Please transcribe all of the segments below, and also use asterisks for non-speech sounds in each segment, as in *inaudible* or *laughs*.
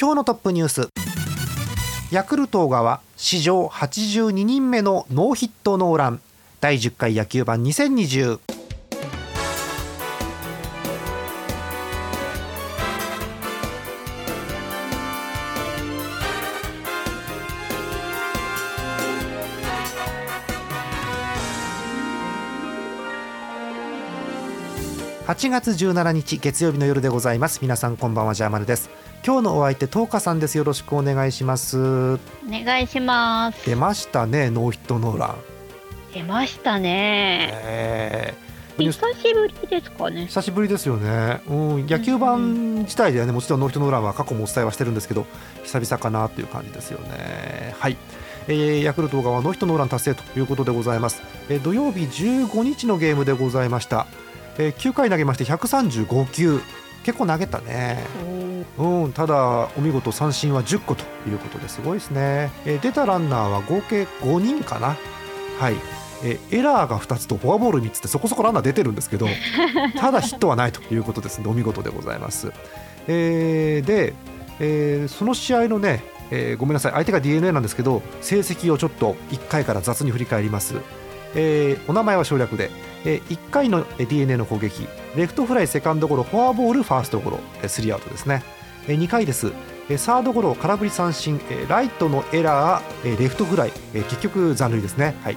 今日のトップニュース。ヤクルト小川史上82人目のノーヒットノーラン。第10回野球盤2020 8月17日月曜日の夜でございます。皆さんこんばんはジャーマルです。今日のお相手トーカさんです。よろしくお願いします。お願いします。出ましたねノーヒットノーラン。出ましたね、え。久しぶりですかね。久しぶりですよね、うん、野球盤自体ではねもちろんノーヒットノーランは過去もお伝えはしてるんですけど久々かなという感じですよね。はい。えー、ヤクルト側ノーヒットノーラン達成ということでございます、えー、土曜日15日のゲームでございました。えー、9回投げまして135球。結構投げたね、うん、ただお見事三振は10個ということです。ごいですね、えー、出たランナーは合計5人かな。はい、えー、エラーが2つとフォアボール3つってそこそこランナー出てるんですけど *laughs* ただヒットはないということです。のでお見事でございます、えー、で、えー、その試合のね、えー、ごめんなさい。相手が d n a なんですけど成績をちょっと1回から雑に振り返りますえー、お名前は省略で、えー、1回の DeNA の攻撃レフトフライセカンドゴロフォアボールファーストゴロスリーアウトですね、えー、2回です。サードゴロ空振り三振ライトのエラーレフトフライ結局残塁ですね、はい、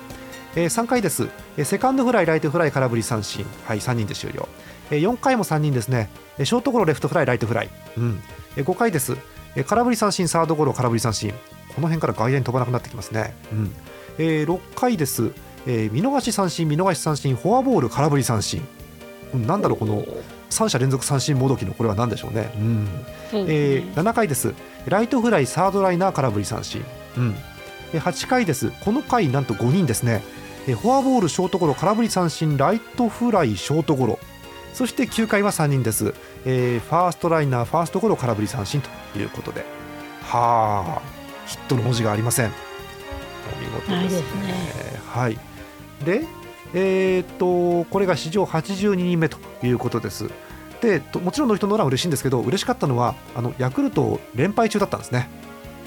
3回です。セカンドフライライトフライ空振り三振、はい、3人で終了。4回も3人ですね。ショートゴロレフトフライライトフライ、うん、5回です。空振り三振サードゴロ空振り三振。この辺から外野に飛ばなくなってきますね、うん。えー、6回です。えー、見逃し三振、見逃し三振、フォアボール、空振り三振、なんだろう、この3者連続三振もどきのこれは何でしょうね、うん。えー、7回です、ライトフライ、サードライナー、空振り三振、うん。えー、8回です、この回、なんと5人ですね、えー、フォアボール、ショートゴロ、空振り三振、ライトフライ、ショートゴロ、そして9回は3人です、えー、ファーストライナー、ファーストゴロ、空振り三振ということで、はあ、ヒットの文字がありません。お見事ですね。すね。はいで、えー、っとこれが史上82人目ということです。でもちろんの人のラン嬉しいんですけど嬉しかったのはあのヤクルト連敗中だったんですね、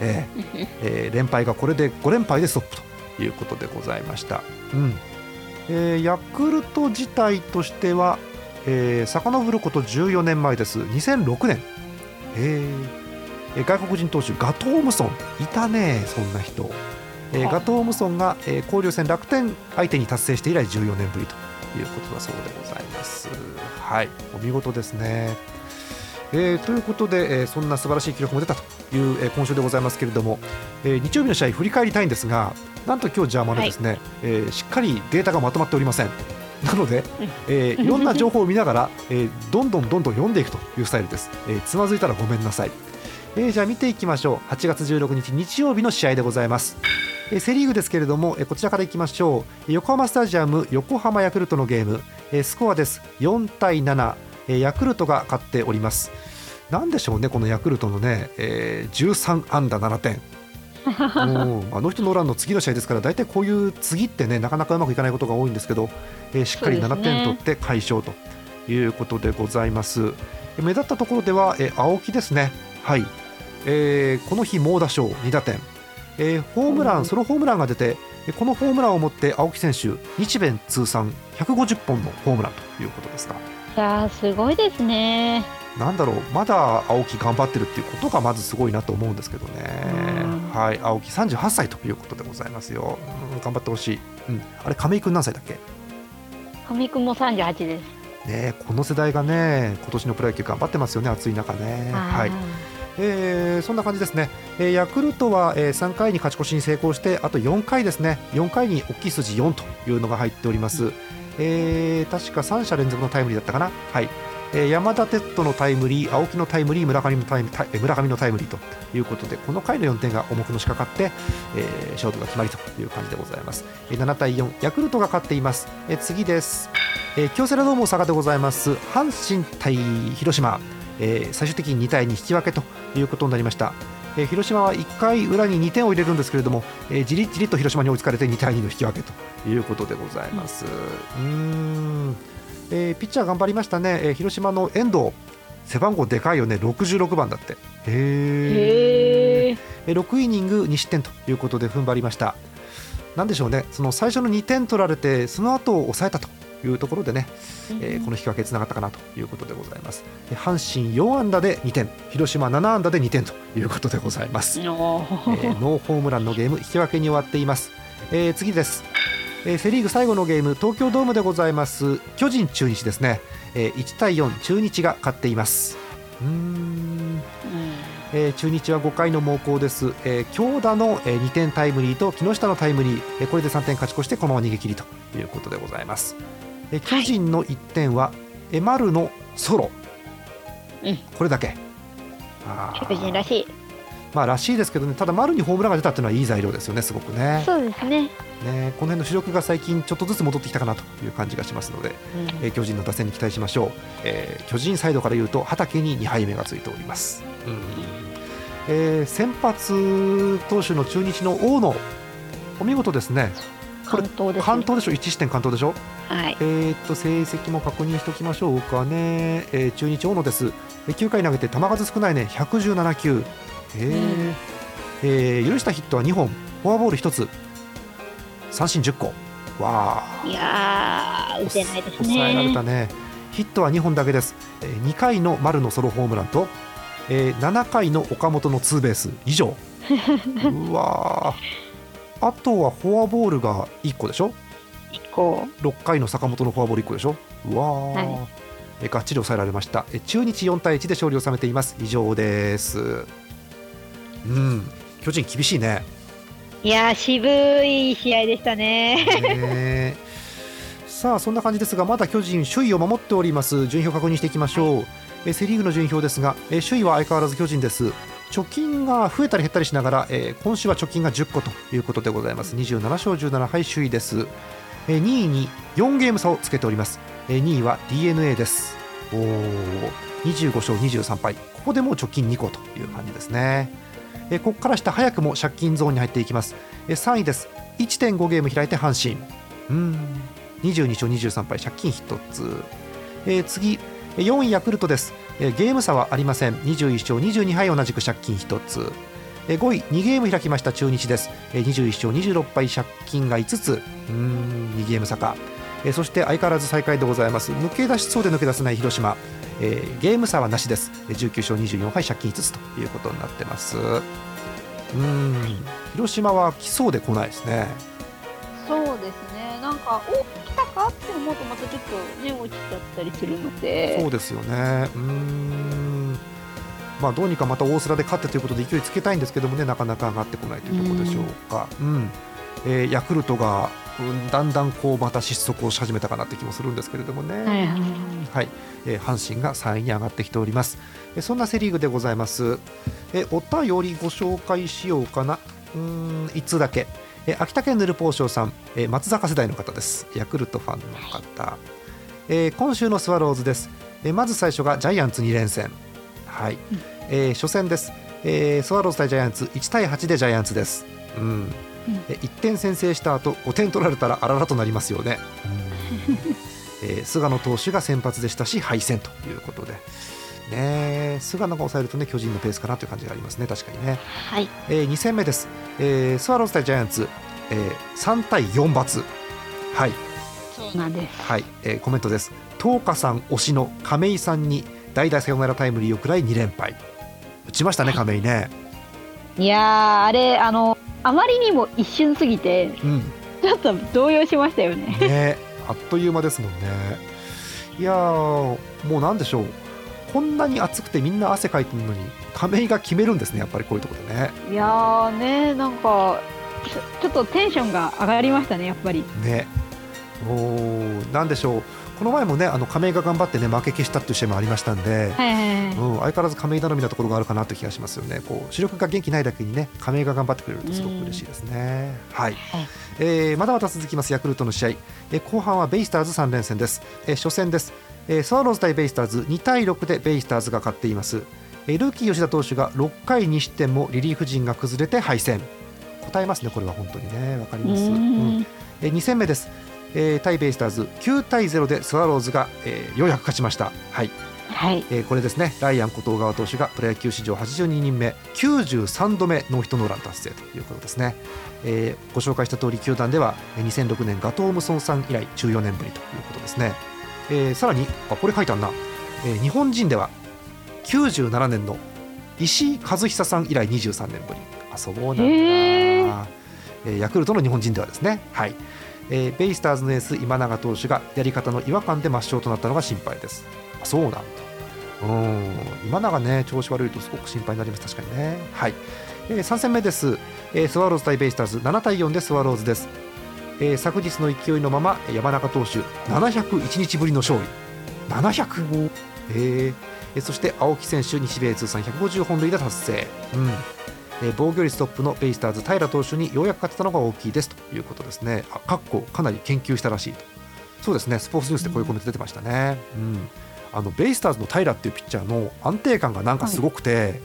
えーえー、*laughs* 連敗がこれで5連敗でストップということでございました、うん。えー、ヤクルト自体としては、えー、遡ること14年前です。2006年、えー、外国人投手ガトームソン。いたねそんな人えー、ガトームソンが、えー、交流戦楽天相手に達成して以来14年ぶりということだそうでございます。はいお見事ですね。えー、ということで、えー、そんな素晴らしい記録も出たという、えー、今週でございますけれども、えー、日曜日の試合振り返りたいんですがなんと今日ジャーマネですね、はい、えー、しっかりデータがまとまっておりません。なので、えー、いろんな情報を見ながら、えー、どんどんどんどん読んでいくというスタイルです、えー、つまずいたらごめんなさい、えー、じゃあ見ていきましょう。8月16日日曜日の試合でございます。えセ・リーグですけれども、えこちらからいきましょう。横浜スタジアム横浜ヤクルトのゲーム、えスコアです。4対7、えヤクルトが勝っております。なんでしょうねこのヤクルトのね、えー、13安打7点。*laughs* あの人のランの次の試合ですから大体こういう次ってねなかなかうまくいかないことが多いんですけど、えー、しっかり7点取って快勝ということでございます、ね、目立ったところでは、えー、青木ですね。はい、えー、この日猛打賞2打点えー、ホームラン、ソロホームランが出て、このホームランをもって青木選手、日米通算150本のホームランということですか。いやすごいですね。なんだろう、まだ青木頑張ってるっていうことがまずすごいなと思うんですけどね。はい、青木38歳ということでございますよ。うん、頑張ってほしい。うん、あれ亀井君何歳だっけ？亀井君も38です。ね、この世代がね、今年のプロ野球頑張ってますよね、暑い中ね。はい。えー、そんな感じですね、えー、ヤクルトは、えー、3回に勝ち越しに成功してあと4回ですね。4回に大きい数字4というのが入っております、えー、確か3者連続のタイムリーだったかな、はい。えー山田哲人のタイムリー青木のタイムリー村上のタイム村上のタイムリーということでこの回の4点が重くのしかかって、えー勝負が決まりという感じでございます、えー7対4ヤクルトが勝っています、えー次です、えー京セラドーム大阪でございます。阪神対広島、えー最終的に2対2引き分けということになりましたえー広島は1回裏に2点を入れるんですけれども、えーじりじりと広島に追いつかれて2対2の引き分けということでございます。うーん、えーピッチャー頑張りましたね、えー広島の遠藤、背番号でかいよね、66番だって。へーへえ。えー6イニング2失点ということで踏ん張りました。なんでしょうね、その最初の2点取られて、その後を抑えたというところでね、えーこの引き分けつながったかなということでございます。えー阪神4安打で2点、広島7安打で2点ということでございます。おえーノーホームランのゲーム引き分けに終わっています、えー次です、えーセ・リーグ最後のゲーム東京ドームでございます。巨人中日ですね、えー1対4中日が勝っています。うーん、えー中日は5回の猛攻です、えー強打の、え2点タイムリーと木下のタイムリー、えーこれで3点勝ち越してこのまま逃げ切りということでございます、えー巨人の1点は、えー丸のソロ、うん。これだけ。巨人らしい。まあらしいですけどね、ただ丸にホームランが出たっていうのはいい材料ですよね、すごくね。そうですね。ねこの辺の主力が最近ちょっとずつ戻ってきたかなという感じがしますので、えー巨人の打線に期待しましょう、えー巨人サイドから言うと畑に2敗目がついております、うん。えー先発投手の中日の大野お見事ですね。これ関東で。関東でしょ？1失点関東でしょ？はい。えーっと成績も確認しておきましょうかね、えー中日大野です。えー9回投げて球数少ないね。117球えー。えー。許したヒットは2本。フォアボール1つ。三振10個。わあいやー、打てないです抑えられたね。ねヒットは2本だけです、えー2回の丸のソロホームランと、えー7回の岡本のツーベース。以上。*laughs* うわー。あとはフォアボールが1個でしょ？一個。6回の坂本のフォアボール1個でしょ？うわー、はい。えがっちり抑えられました。え中日4対1で勝利を収めています。以上ですうん。巨人厳しいね。いやー、渋い試合でしたね。ねさあそんな感じですがまだ巨人首位を守っております。順位表確認していきましょう、えセ・リーグの順位表ですがえ首位は相変わらず巨人です。貯金が増えたり減ったりしながら、えー今週は貯金が10個ということでございます。27勝17敗首位です。えー2位に4ゲーム差をつけております。えー2位は d n a です。おー。25勝23敗。ここでもう貯金2個という感じですねえここから下早くも借金ゾーンに入っていきます。え3位です。1.5ゲーム開いて阪神うん。22勝23敗。借金1つ、えー次。4位ヤクルトです、えーゲーム差はありません。21勝22敗同じく借金1つ。えー5位2ゲーム開きました。中日です、えー21勝26敗。借金が5つ。うーん。2ゲーム差か、えーそして相変わらず最下位でございます。抜け出しそうで抜け出せない広島、えーゲーム差はなしですえー19勝24敗借金5つということになってますうーん広島は来そうで来ないですねそうですね。なんか、お来たかって思うと、またちょっとね、落ちちゃったりするので。そうですよね。うーん。まあどうにかまた大空で勝ってということで勢いつけたいんですけどもねなかなか上がってこないというところでしょうか。うん。えーヤクルトが、うん、だんだんこうまた失速をし始めたかなって気もするんですけれどもね。はいはいはい、えー阪神が3位に上がってきております。えーそんなセリーグでございます。えーお便りご紹介しようかな。うーん、一通だけ。えー秋田県ヌルポーショーさん、えー松坂世代の方です。ヤクルトファンの方。えー今週のスワローズです。えーまず最初がジャイアンツ2連戦。はい。えー初戦です。えースワローズ対ジャイアンツ1対8でジャイアンツです。うん。え1点先制した後5点取られたらあららとなりますよね。うん。えー菅野投手が先発でしたし敗戦ということで、ね、菅野が抑えると、ね、巨人のペースかなという感じがありますね、確かにね。はい。え2戦目です、えースワローズ対ジャイアンツ、えー3対4罰、はい。そうなんです。はい。えーコメントです、東花さん推しの亀井さんに代打サヨナラタイムリーを食らい2連敗、打ちましたね、亀井ね。いやー、あれ、あの、あまりにも一瞬すぎて、うんちょっと動揺しましたよね。ね、あっという間ですもんね。いやー、もうなんでしょう、こんなに暑くてみんな汗かいてるのに、亀井が決めるんですね、やっぱりこういうところでね。いやーね、なんか、ちょっとテンションが上がりましたね、やっぱり。ねおーなんでしょう、この前もねあの亀井が頑張ってね負け消したっていう試合もありましたんで、はいはいはい。うん、相変わらず亀井頼みなところがあるかなという気がしますよね。こう主力が元気ないだけにね亀井が頑張ってくれるとすごく嬉しいですね、はい、はい。えーまだまだ続きますヤクルトの試合、えー後半はベイスターズ3連戦です、えー初戦です、えースワローズ対ベイスターズ。2対6でベイスターズが勝っています、えールーキー吉田投手が6回2失点もリリーフ陣が崩れて敗戦。答えますねこれは本当にね。わかります、ううん。ん。えー2戦目です、えー対ベイスターズ9対0でスワローズが、えーようやく勝ちました。はい。はい。えーこれですね。ライアンこと小川投手がプロ野球史上82人目93度目ノーヒットノーラン達成ということですね、えーご紹介した通り球団ではえー2006年ガトー・ムソンさん以来14年ぶりということですね、えーさらにあこれ書いてあるな、えー日本人では97年の石井和久さん以来23年ぶり。あそうなんだ、へえーーヤクルトの日本人ではですね。はいえーベイスターズのエース今永投手がやり方の違和感で抹消となったのが心配です。あそうなんだ。うん。今永ね調子悪いとすごく心配になります。確かにね。はい、えー、3戦目です、えースワローズ対ベイスターズ。7対4でスワローズです、えー昨日の勢いのまま山中投手701日ぶりの勝利。700、えーえーそして青木選手日米通算150本塁打達成、うんえー防御率トップのベイスターズ平投手にようやく勝てたのが大きいです。ということですね。あかっこかなり研究したらしいと。そうですね。スポーツニュースでこういうコメント出てましたね、うん、あのベイスターズの平っていうピッチャーの安定感がなんかすごくて、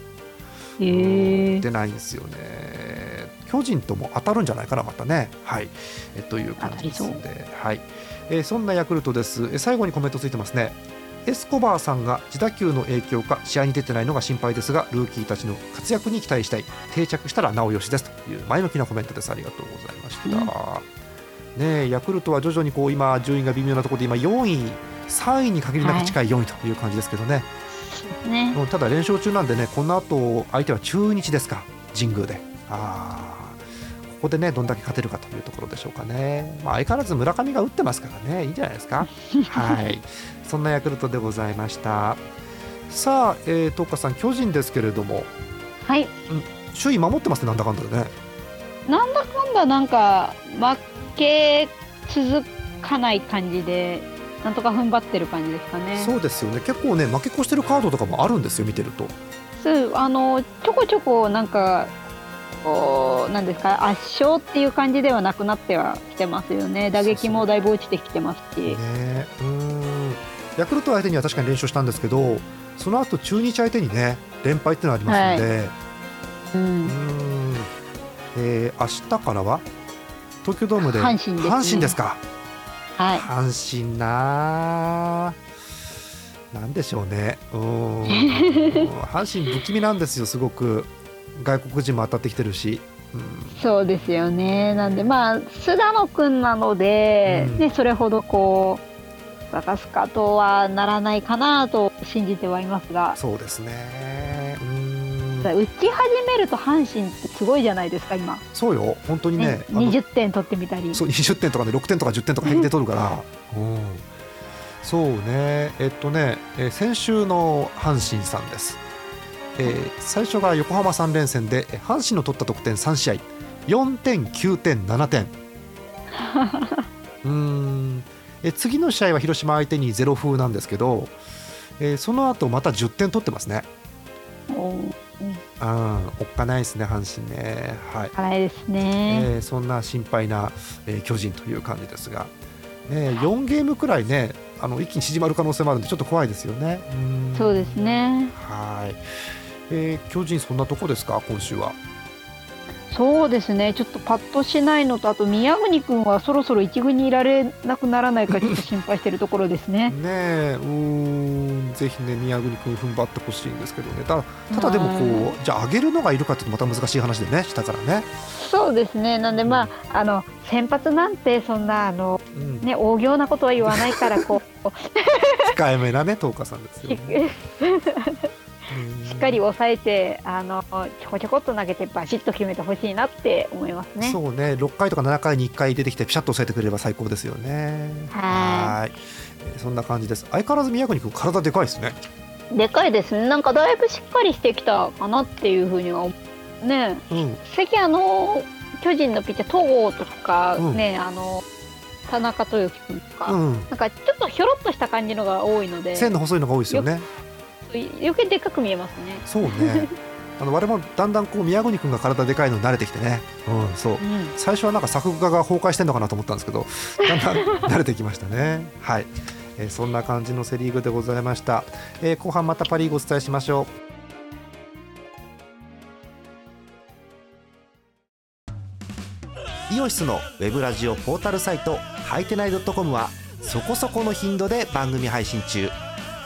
へえ出ないんですよね。巨人とも当たるんじゃないかなまたね。はい。えという感じですんではい、えーそんなヤクルトです。え最後にコメントついてますねエスコバーさんが自打球の影響か試合に出てないのが心配ですがルーキーたちの活躍に期待したい定着したらなおよしですという前向きなコメントです。ありがとうございました、うん。ねえヤクルトは徐々にこう今順位が微妙なところで今4位3位に限りなく近い4位という感じですけどね、ね。うんただ連勝中なんでねこの後相手は中日ですか神宮で。あーここでねどんだけ勝てるかというところでしょうかね、まあ、相変わらず村上が打ってますからね。いいんじゃないですか。*laughs* はい。そんなヤクルトでございました。さあ、えー、トッカさん巨人ですけれども。はい。首位守ってますねなんだかんだでね。なんだかんだなんか負け続かない感じでなんとか踏ん張ってる感じですかね。そうですよね。結構ね負け越してるカードとかもあるんですよ見てると。そうあのちょこちょこなんかこうなんですか圧勝っていう感じではなくなってはきてますよね。打撃もだいぶ落ちてきてますし。ねうーん。ヤクルト相手には確かに連勝したんですけどその後中日相手にね連敗っていうのがありますので、ううん。ーん。えー明日からは東京ドームで阪神ですね。阪神ですか。はい。阪神なあなんでしょうね。うーん。*laughs* 阪神不気味なんですよすごく外国人も当たってきてるし、うんそうですよね。なんでまあ須田野君なので、うん。ね、それほどこう渡すかとはならないかなと信じてはいますが。そうですね。打ち始めると阪神ってすごいじゃないですか今、そうよ。本当にねね、あの20点取ってみたり。そう20点とかね6点とか10点とか平気で取るから、うん、そうね。えっとね、えー先週の阪神さんです、えー最初が横浜3連戦でえー阪神の取った得点3試合。4点9点7点。*laughs* うーん。え次の試合は広島相手にゼロ風なんですけど、えーその後また10点取ってますね。おうん。おっかないですね阪神ね。はい。辛いですね、えーそんな心配な、えー巨人という感じですが、ね、4ゲームくらいねあの一気に縮まる可能性もあるんでちょっと怖いですよね。うん。そうですね。はい、えー巨人そんなとこですか？今週は。そうですね。ちょっとパッとしないのとあと宮国君はそろそろ一軍にいられなくならないか *laughs* ちょっと心配してるところですね。ねえうーんぜひね宮國君踏ん張ってほしいんですけどね。ただただでもこはうじゃあ上げるのがいるかってまた難しい話でね下からね。そうですね。なんでまああの先発なんてそんなあのうん、ね大行なことは言わないからこう。*laughs* 控えめなね東花さんですよね。*laughs* しっかり抑えてあのちょこちょこっと投げてバシッと決めてほしいなって思いますね。そうね。6回とか7回に1回出てきてピシャッと抑えてくれれば最高ですよね。はい。そんな感じです。相変わらず宮國君体でかいですね。でかいですね。なんかだいぶしっかりしてきたかなっていうふうには思うね。うん。関あの巨人のピッチャー戸郷とかうん。ね、あの田中豊樹君とか、うん、なんかちょっとひょろっとした感じのが多いので線の細いのが多いですよね余計でっかく見えますね。そうね。*laughs* あの我々もだんだんこう宮国君が体でかいのに慣れてきてね、うん、そう。うん。最初はなんか作画が崩壊してんのかなと思ったんですけど *laughs* だんだん慣れてきましたね。はい、えーそんな感じのセ・リーグでございました、えー後半またパ・リーグお伝えしましょう。イオシスのウェブラジオポータルサイトハイテナイドットコムはそこそこの頻度で番組配信中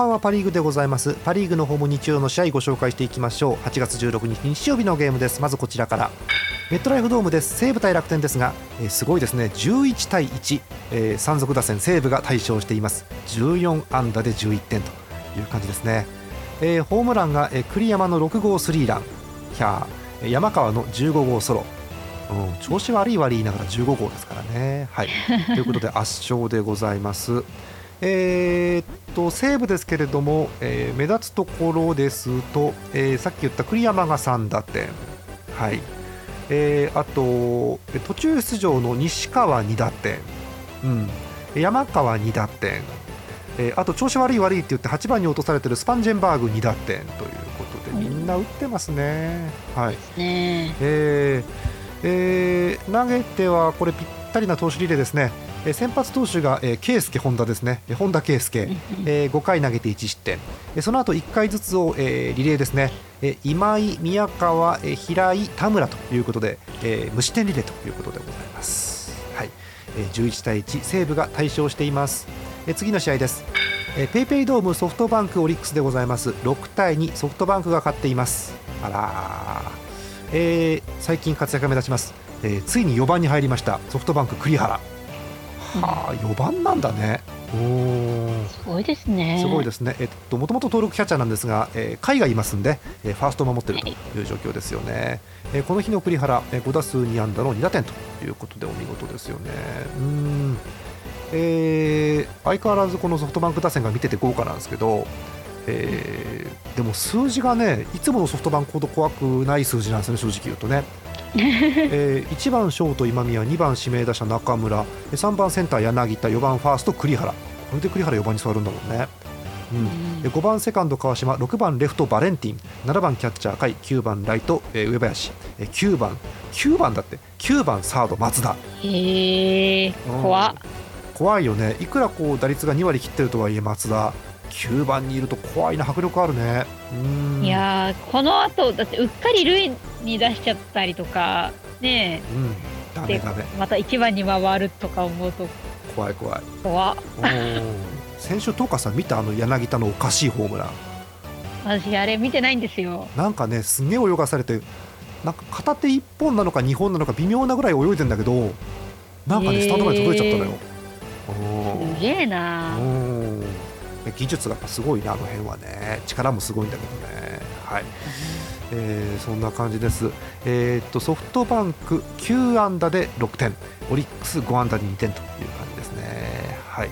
半はパ・リーグでございます。パ・リーグの方も日曜の試合ご紹介していきましょう。8月16日日曜日のゲームです。まずこちらから。メットライフドームです。西武対楽天ですが、えーすごいですね。11対1、えー山賊打線西武が大勝しています。14安打で11点という感じですね、えーホームランが、えー栗山の6号スリーラン。ひゃーえー山川の15号ソロ。うん、調子悪い悪いながら15号ですからね。はい、ということで圧勝でございます。えーっと西武ですけれども、えー目立つところですと、えーさっき言った栗山が3打点、はい。えーあとえー途中出場の西川2打点、うん、山川2打点、えーあと調子悪い悪いって言って8番に落とされてるスパンジェンバーグ2打点ということでみんな打ってますね。はい。ねえーえー投げてはこれぴったりな投手リレーですね、えー先発投手が、えー、圭介本田ですね。えー本田圭介、えー5回投げて1失点、えーその後1回ずつを、えーリレーですね、えー今井、宮川、えー平井、田村ということで、えー無失点リレーということでございます。はい。えー11対1西武が大勝しています、えー次の試合です。えーペイペイドームソフトバンクオリックスでございます。6対2ソフトバンクが勝っています。あらー。えー最近活躍が目立ちます、えーついに4番に入りました。ソフトバンク栗原はあ4番なんだねおーすごいですね。すごいですね、えっともともと登録キャッチャーなんですが、えー、甲斐がいますんで、えーファーストを守っているという状況ですよね、えーこの日の栗原、えー5打数2安打の2打点ということでお見事ですよね。うーんえー相変わらずこのソフトバンク打線が見てて豪華なんですけど、えーでも数字がねいつものソフトバンクほど怖くない数字なんですよね、正直言うとね。*laughs* えー1番ショート今宮2番指名打者中村3番センター柳田4番ファースト栗原。これで栗原4番に座るんだもんね、うん、で5番セカンド川島6番レフトバレンティン7番キャッチャー甲斐9番ライト、えー上林えー9番9番だって9番サード松田。へえうん。怖いよね。いくらこう打率が2割切ってるとはいえ松田9番にいると怖いな迫力あるね。うん。いやーこの後だってうっかり塁に出しちゃったりとかねうん。ダメダメ。また1番に回るとか思うと。怖い怖い。怖先週、東川さん見たあの柳田のおかしいホームラン。私あれ見てないんですよ。なんかねすんげえ泳がされてなんか片手1本なのか2本なのか微妙なぐらい泳いでんだけどなんかねへースタンドまで届いちゃったのよ。おすげえな技術がやっぱすごいねあの辺はね。力もすごいんだけどね。はい、えーそんな感じです。えーっとソフトバンク9安打で6点。オリックス5安打で2点という感じですね。はい、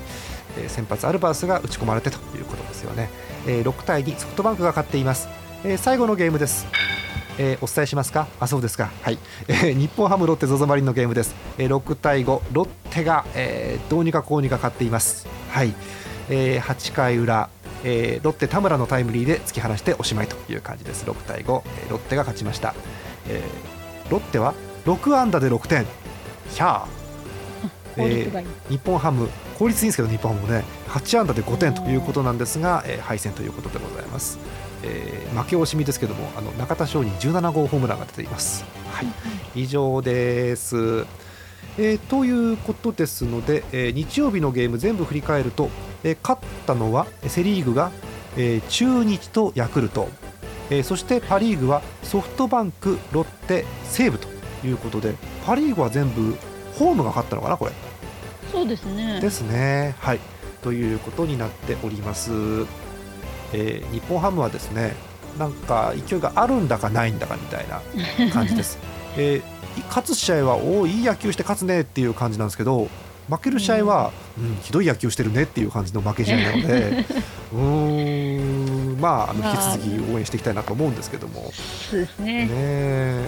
えー先発アルバースが打ち込まれてということですよね、えー6対2ソフトバンクが勝っています、えー最後のゲームです。えーお伝えしますか？あそうですか。はい、えー日本ハムロッテ ZOZO マリンのゲームです、えー6対5ロッテが、えーどうにかこうにか勝っています。はい、えー8回裏えーロッテ田村のタイムリーで突き放しておしまいという感じです。6対5、えーロッテが勝ちました、えーロッテは6安打で6点。ひゃー。効率がいい、日本ハム効率いいんですけど日本ハムもね8安打で5点ということなんですが、えー敗戦ということでございます、えー負け惜しみですけどもあの中田翔に17号ホームランが出ています、はい、以上です、えーということですので、えー日曜日のゲーム全部振り返ると、えー勝ったのはセ・リーグが、えー中日とヤクルト、えーそしてパ・リーグはソフトバンク、ロッテ、西武ということでパ・リーグは全部ホームが勝ったのかなこれそうですねですね。はいということになっております。えー日本ハムはですねなんか勢いがあるんだかないんだかみたいな感じです。*laughs* えー勝つ試合はおおいい野球して勝つねっていう感じなんですけど負ける試合は、うん。ひどい野球してるねっていう感じの負け試合なので *laughs* うーんまああのまあ。引き続き応援していきたいなと思うんですけども。そうですね。ね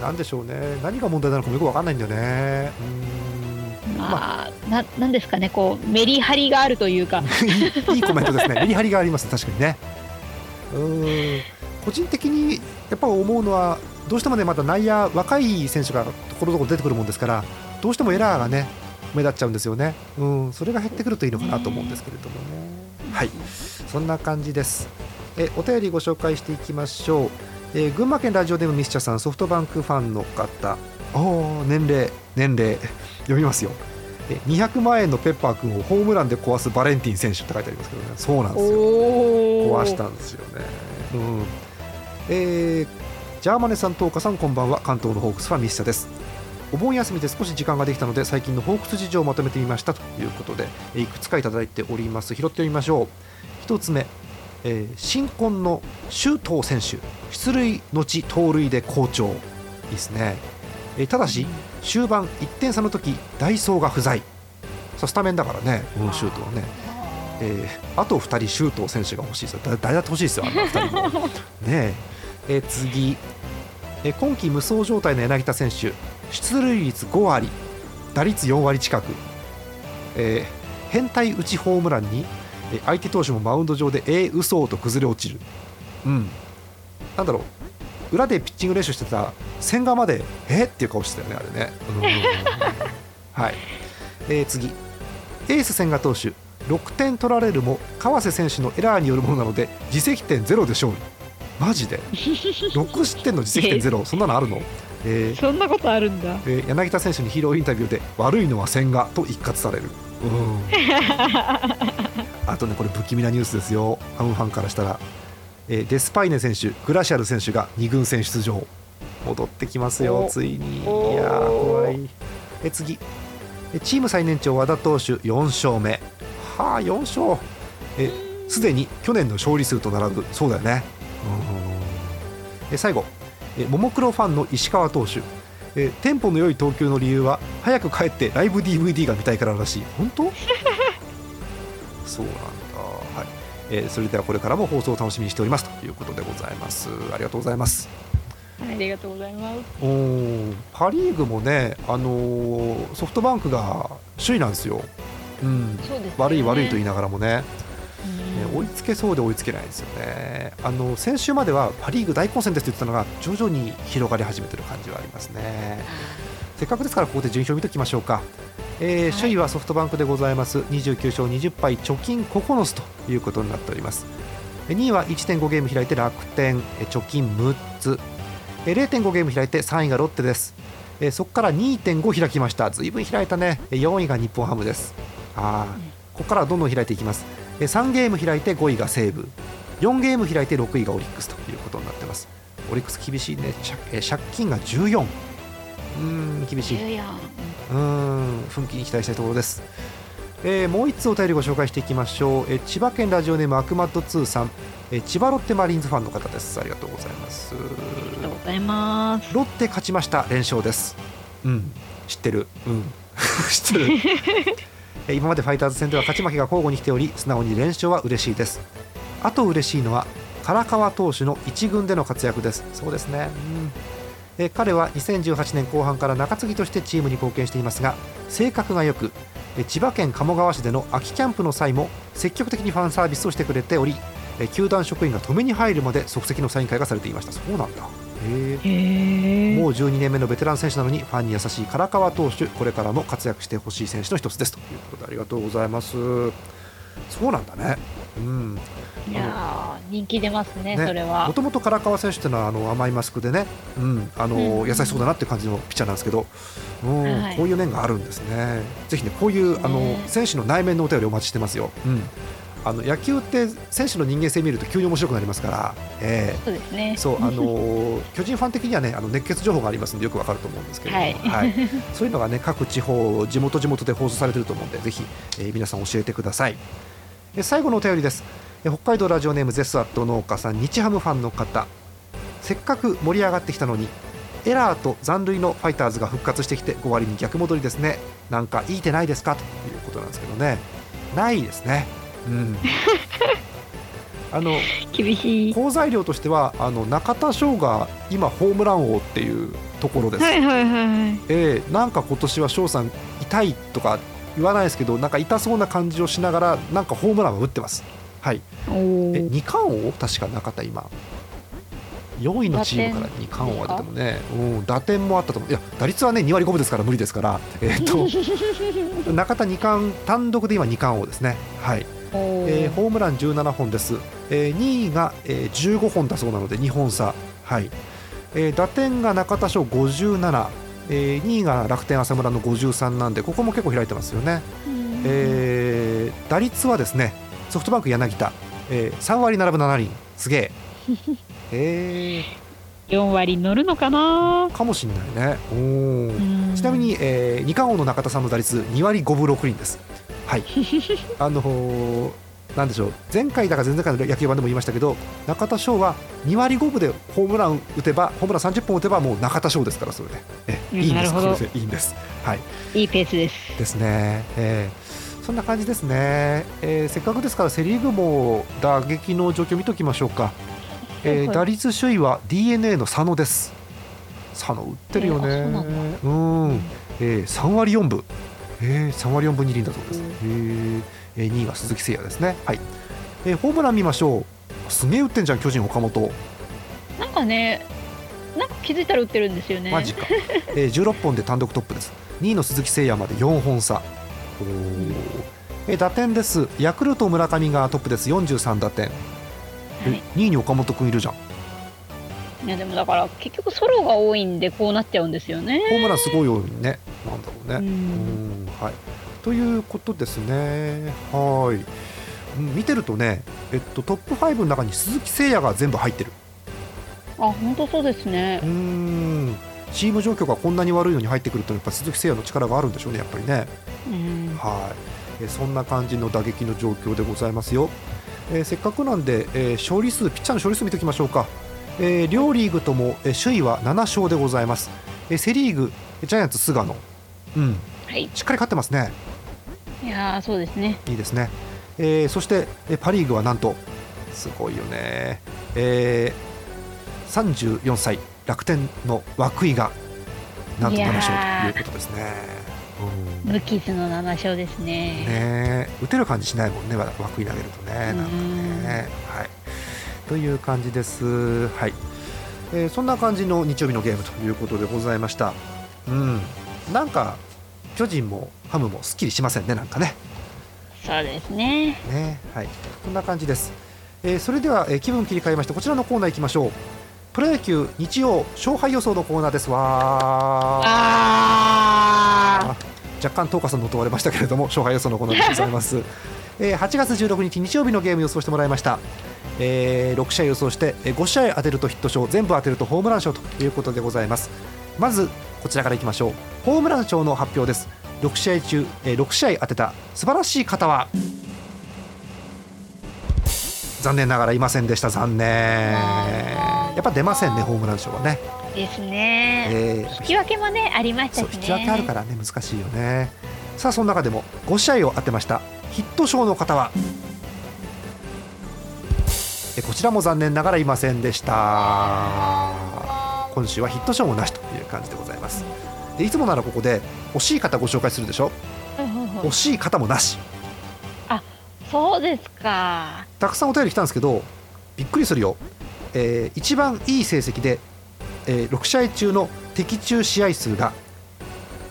なんでしょうね。何が問題なのかもよくわかんないんだよね。うまあまあ、ななんですかね。こうメリハリがあるというか。*laughs* いいコメントですね、*laughs* メリハリがありますね、確かにね。うーん。個人的にやっぱ思うのは、どうしてもね、まだ内野、若い選手がところどころ出てくるもんですから、どうしてもエラーがね、目立っちゃうんですよね、うん、それが減ってくるといいのかなと思うんですけれどもね。はいそんな感じです。えお便りご紹介していきましょう。えー群馬県ラジオネームミスチャさん、ソフトバンクファンの方、おー年齢、年齢、読みますよ。え200万円のペッパー君をホームランで壊すバレンティン選手って書いてありますけどね、そうなんですよ。お壊したんですよね。うんえージャーマネさん、トーカさん、こんばんは。関東のホークスファンミッシャです。お盆休みで少し時間ができたので最近のホークス事情をまとめてみましたということでいくつかいただいております。拾ってみましょう。一つ目、えー新婚の周東選手。出塁後盗塁で好調。いいですね、えーただし終盤1点差の時ダイソーが不在。さスタメンだからね、うん、シュートはね。えーあと2人、周東選手が欲しいですよ、誰だって欲しいですよ、あんな2人も。ねえ次、え今季無双状態の柳田選手、出塁率5割、打率4割近く、えー変態打ちホームランに、え相手投手もマウンド上で、えー、嘘と崩れ落ちる、うん、なんだろう、裏でピッチング練習してた千賀まで、えーっていう顔してたよね、あれね。うん。*laughs* はい。えー次。エース千賀投手。6点取られるも川瀬選手のエラーによるものなので自責点ゼロで勝利。マジで？6失点の自責点ゼロ？そんなのあるの、えーそんなことあるんだ。えー柳田選手にヒーローインタビューで悪いのは千賀と一括される。うん。*laughs* あとねこれ不気味なニュースですよ。ハムファンからしたら、えーデスパイネ選手グラシアル選手が2軍戦出場。戻ってきますよお。ついに。いや怖い。え次。えチーム最年長和田投手4勝目。はあ4勝。えすでに去年の勝利数と並ぶ。そうだよね。うんえ最後。えももクロファンの石川投手。えテンポの良い投球の理由は早く帰ってライブ DVD が見たいかららしい。本当？*laughs* そうなんだ。はい、えーそれではこれからも放送を楽しみにしておりますということでございます。ありがとうございます。ありがとうございます。おーパ・リーグもね、あのーソフトバンクが首位なんですよ、うん、そうです、ね、悪い悪いと言いながらもね、うんね追いつけそうで追いつけないんですよね。あの先週まではパ・リーグ大混戦ですって言ってたのが徐々に広がり始めてる感じはありますね。せっかくですからここで順位表を見ておきましょうか、えーはい。首位はソフトバンクでございます。29勝20敗貯金9つということになっております。2位は1.5ゲーム開いて楽天。えー貯金6つ。えー0.5ゲーム開いて3位がロッテです。えーそこから2.5開きました。ずいぶん開いたね。えー4位が日本ハムです。あーここからはどんどん開いていきます。えー3ゲーム開いて5位が西武。4ゲーム開いて6位がオリックスということになってます。オリックス厳しいね。借金が14うーん厳しい。14うーん奮起に期待したいところです、えーもう1つお便りご紹介していきましょう、えー千葉県ラジオネームアクマッド2さん、えー千葉ロッテマリーンズファンの方です。ありがとうございます。ありがとうございます。ロッテ勝ちました。連勝です。うん。知ってる？うん。*laughs* 知ってる？えー今までファイターズ戦では勝ち負けが交互に来ており素直に連勝は嬉しいです。あと嬉しいのは唐川投手の一軍での活躍です。そうですね、うん。えー彼は2018年後半から中継ぎとしてチームに貢献していますが性格が良くえー千葉県鴨川市での秋キャンプの際も積極的にファンサービスをしてくれておりえー球団職員が止めに入るまで即席のサイン会がされていました。そうなんだ。へえもう12年目のベテラン選手なのにファンに優しい唐川投手これからも活躍してほしい選手の一つですということでありがとうございます。そうなんだね。うん。いやー人気出ますねねそれは。もともと唐川選手っていうのはあの甘いマスクでね、うんあのうん優しそうだなって感じのピッチャーなんですけど、うんはいこういう面があるんですね。ぜひねこういうあのね選手の内面のお便りお待ちしてますよ、うん、あの野球って選手の人間性見ると急に面白くなりますから、えそうですね。ー、そうあのー *laughs* 巨人ファン的にはねあの熱血情報がありますんでよくわかると思うんですけれども、はい。そういうのがね各地方地元地元で放送されてると思うんでぜひ、えー皆さん教えてください。え最後のお便りです。え北海道ラジオネームゼスアット農家さん日ハムファンの方。せっかく盛り上がってきたのにエラーと残塁のファイターズが復活してきて5割に逆戻りですね。なんかいい手ないですか？ということなんですけどね。ないですねうん。あの厳しい。好材料としてはあの中田翔が今ホームラン王っていうところです、はいはいはいはい。えーなんか今年は翔さん痛いとか言わないですけどなんか痛そうな感じをしながらなんかホームランを打ってます。はい。おえー二冠王？確か中田今。4位のチームから二冠王が出てもね、うん、打点もあったと思う。いや打率はね2割5分ですから無理ですから、えー、と *laughs* 中田二冠単独で今二冠王ですね。はい、えーホームラン17本です、えー2位が、えー15本だそうなので2本差。はい、えー打点が中田翔57えー2位が楽天浅村の53なんでここも結構開いてますよね、うん。えー打率はですねソフトバンク柳田、えー3割並ぶ7厘すげえ。*laughs* え4割乗るのかな？ー、かもしれないね。おちなみに、えー二冠王の中田さんの打率2割5分6厘ですはい。あのーなんでしょう。前回だか前々回の野球版でも言いましたけど中田翔は2割5分でホームラン打てばホームラン30本打てばもう中田翔ですからそれで。えうんいいんです。これでいいんです。はい。いいペースです。ですね、えーそんな感じですね、えーせっかくですからセ・リーグも打撃の状況見ておきましょうか、えー打率首位は d n a の佐野です。佐野打ってるよね、えーうん、えー3割4分、えー3割4分2厘だそうです、えー。えー2位が鈴木誠也ですね。はい、えーホームラン見ましょう。すげえ打ってんじゃん巨人岡本。なんかねなんか気づいたら打ってるんですよね。マジか、えー、16本で単独トップです。2位の鈴木誠也まで4本差。おー。えー打点です。ヤクルト村上がトップです。43打点、えはい。2位に岡本君いるじゃんいやでもだから結局ソロが多いんでこうなっちゃうんですよね。ホームランすごい多いね。なんだろうね。ううんんはい。ということですね。はい。うん見てるとね、えっと、トップ5の中に鈴木誠也が全部入ってる。あ本当そうですね。うーん。チーム状況がこんなに悪いのに入ってくるとやっぱ鈴木誠也の力があるんでしょうねやっぱりね。うん。はい、えーそんな感じの打撃の状況でございますよ。えーせっかくなんで、えー勝利数、ピッチャーの勝利数見ておきましょうか。えー両リーグとも、えー首位は7勝でございます。えーセ・リーグ、ジャイアンツ、菅野、うん、はい。しっかり勝ってますね、いやーそうですね。いいですね。えーそして、えーパ・リーグはなんと、すごいよね、えー34歳、楽天の涌井が、なんと7勝ということですね。うん。無傷の7勝ですね。ね打てる感じしないもんね枠に投げるとねなんかね。はいという感じです。はい、えーそんな感じの日曜日のゲームということでございました。うん。なんか巨人もハムもすっきりしませんねなんかね。そうですね。ね。はい。こんな感じです、えーそれでは、えー気分切り替えましてこちらのコーナー行きましょう。プロ野球日曜勝敗予想のコーナーです。わ若干、東花さんの問われましたけれども、勝敗予想のコーナーでございます。えー8月16日日曜日のゲーム予想してもらいました。えー6試合予想して、えー5試合当てるとヒット賞、全部当てるとホームラン賞ということでございます。まず、こちらからいきましょう。ホームラン賞の発表です。6試合中、えー6試合当てた素晴らしい方は残念ながらいませんでした。残念。やっぱ出ませんねホームラン賞はね、ーですね、えー引き分けもねありましたしね。引き分けあるからね難しいよね。さあその中でも5試合を当てました。ヒット賞の方はえこちらも残念ながらいませんでした。今週はヒット賞もなしという感じでございます。でいつもならここで惜しい方ご紹介するでしょ？はいはいはい惜しい方もなし。そうですか。たくさんお便り来たんですけどびっくりするよ、えー一番いい成績で、えー6試合中の的中試合数が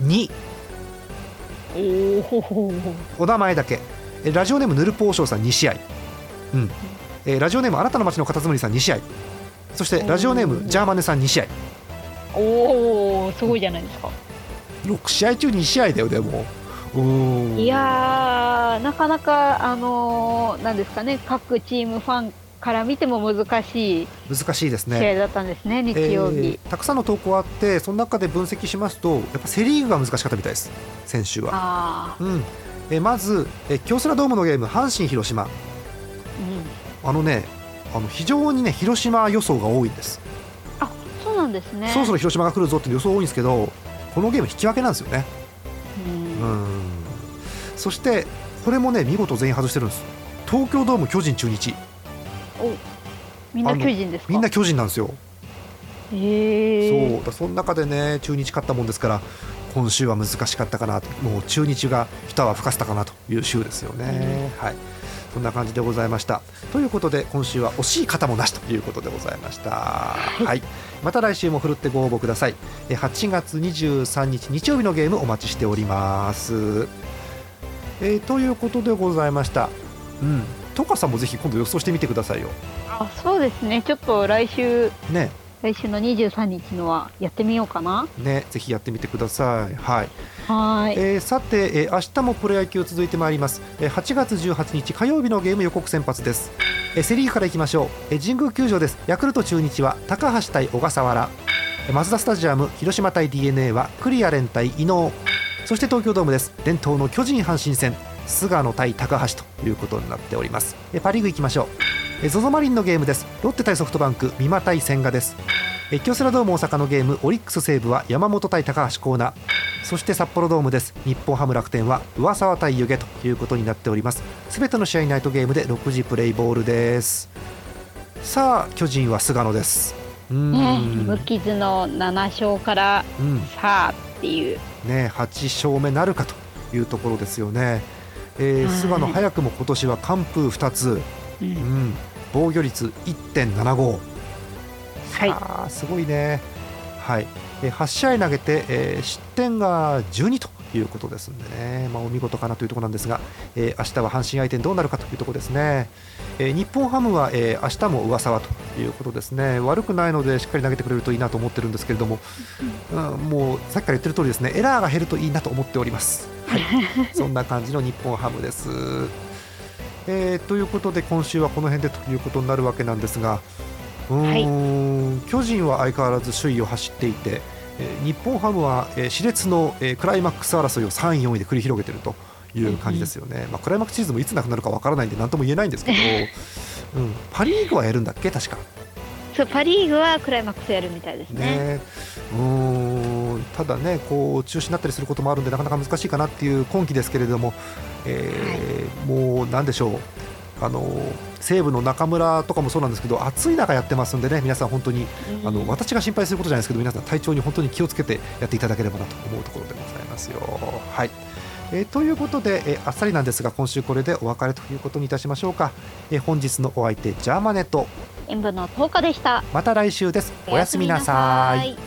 2おおお名前だけ。えーラジオネームヌルポーショーさん2試合、うんえーラジオネームあなたの街のカタツムリさん2試合。そしてラジオネームジャーマネさん2試合。おおすごいじゃないですか。6試合中2試合だよでも。いやはなかなかあのーなんですかね各チームファンから見ても難しい難しいです試合ね。だったんですね、日曜日。えーたくさんの投稿あってその中で分析しますとやっぱセ・リーグが難しかったみたいです先週は。あうん。えーまず、えー京セラドームのゲーム阪神・広島あ、のねあの非常にね広島予想が多いんです、あそうなんですね。そろそろ広島が来るぞっていう予想多いんですけどこのゲーム引き分けなんですよね。うん。うん。そしてこれもね見事全員外してるんです。東京ドーム巨人中日。おみんな巨人ですか？みんな巨人なんですよ、へえそう。だその中でね中日勝ったもんですから今週は難しかったかなと。もう中日が一泡吹かせたかなという週ですよね、はいそんな感じでございました。ということで今週は惜しい方もなしということでございました。はい、また来週もふるってご応募ください。え8月23日日曜日のゲームお待ちしております。えーということでございました。うん。トカさんもぜひ今度予想してみてくださいよ。あそうですね。ちょっと来週。ね来週の23日のはやってみようかな。ねぜひやってみてください。はい。はーい。えーさて、えー明日もプロ野球続いてまいります、えー8月18日火曜日のゲーム予告先発です、えーセ・リーグからいきましょう、えー神宮球場です。ヤクルト中日は高橋対小笠原。えーマツダスタジアム広島対 d n a はクリアレン対伊能そして東京ドームです。伝統の巨人阪神戦。菅野対高橋ということになっております。えーパ・リーグいきましょう。えー ZOZO マリンのゲームです。ロッテ対ソフトバンク三馬対千賀です。えー京セラドーム大阪のゲームオリックス西武は山本対高橋光成。そして札幌ドームです。日本ハム楽天は上沢対湯気ということになっております。すべての試合ナイトゲームで6時プレイボールです。さあ巨人は菅野です。ね無傷の7勝からうん。さあっていう。ね8勝目なるかというところですよね、えーはい。菅野早くも今年は完封2つ、ううんん、防御率1.75はい。すごいね、はい。えー8試合投げて、えー失点が12ということですんでね、まあ、お見事かなというところなんですが、えー明日は阪神相手にどうなるかというところですね、えー日本ハムは、えー明日も上沢ということですね。悪くないのでしっかり投げてくれるといいなと思ってるんですけれども、うん、もうさっきから言ってる通りですね。エラーが減るといいなと思っております、はい、*laughs* そんな感じの日本ハムです。えーということで今週はこの辺でということになるわけなんですがうーん、巨人は相変わらず首位を走っていて、えー日本ハムは、えー熾烈の、えークライマックス争いを3位、4位で繰り広げているという感じですよね、まあ、クライマックスシーズンもいつなくなるかわからないんで何とも言えないんですけど、うん、パ・リーグはやるんだっけ？確か。そうパ・リーグはクライマックスやるみたいですね。ね、うーんただねこう中止になったりすることもあるんでなかなか難しいかなっていう今季ですけれども、えーもうなんでしょう。あの西武の中村とかもそうなんですけど暑い中やってますんでね皆さん本当にうん。あの私が心配することじゃないですけど皆さん体調に本当に気をつけてやっていただければなと思うところでございますよ。はい。えーということで、えーあっさりなんですが今週これでお別れということにいたしましょうか、えー本日のお相手ジャーマネット。演舞の10日でした。また来週です。おやすみなさい。い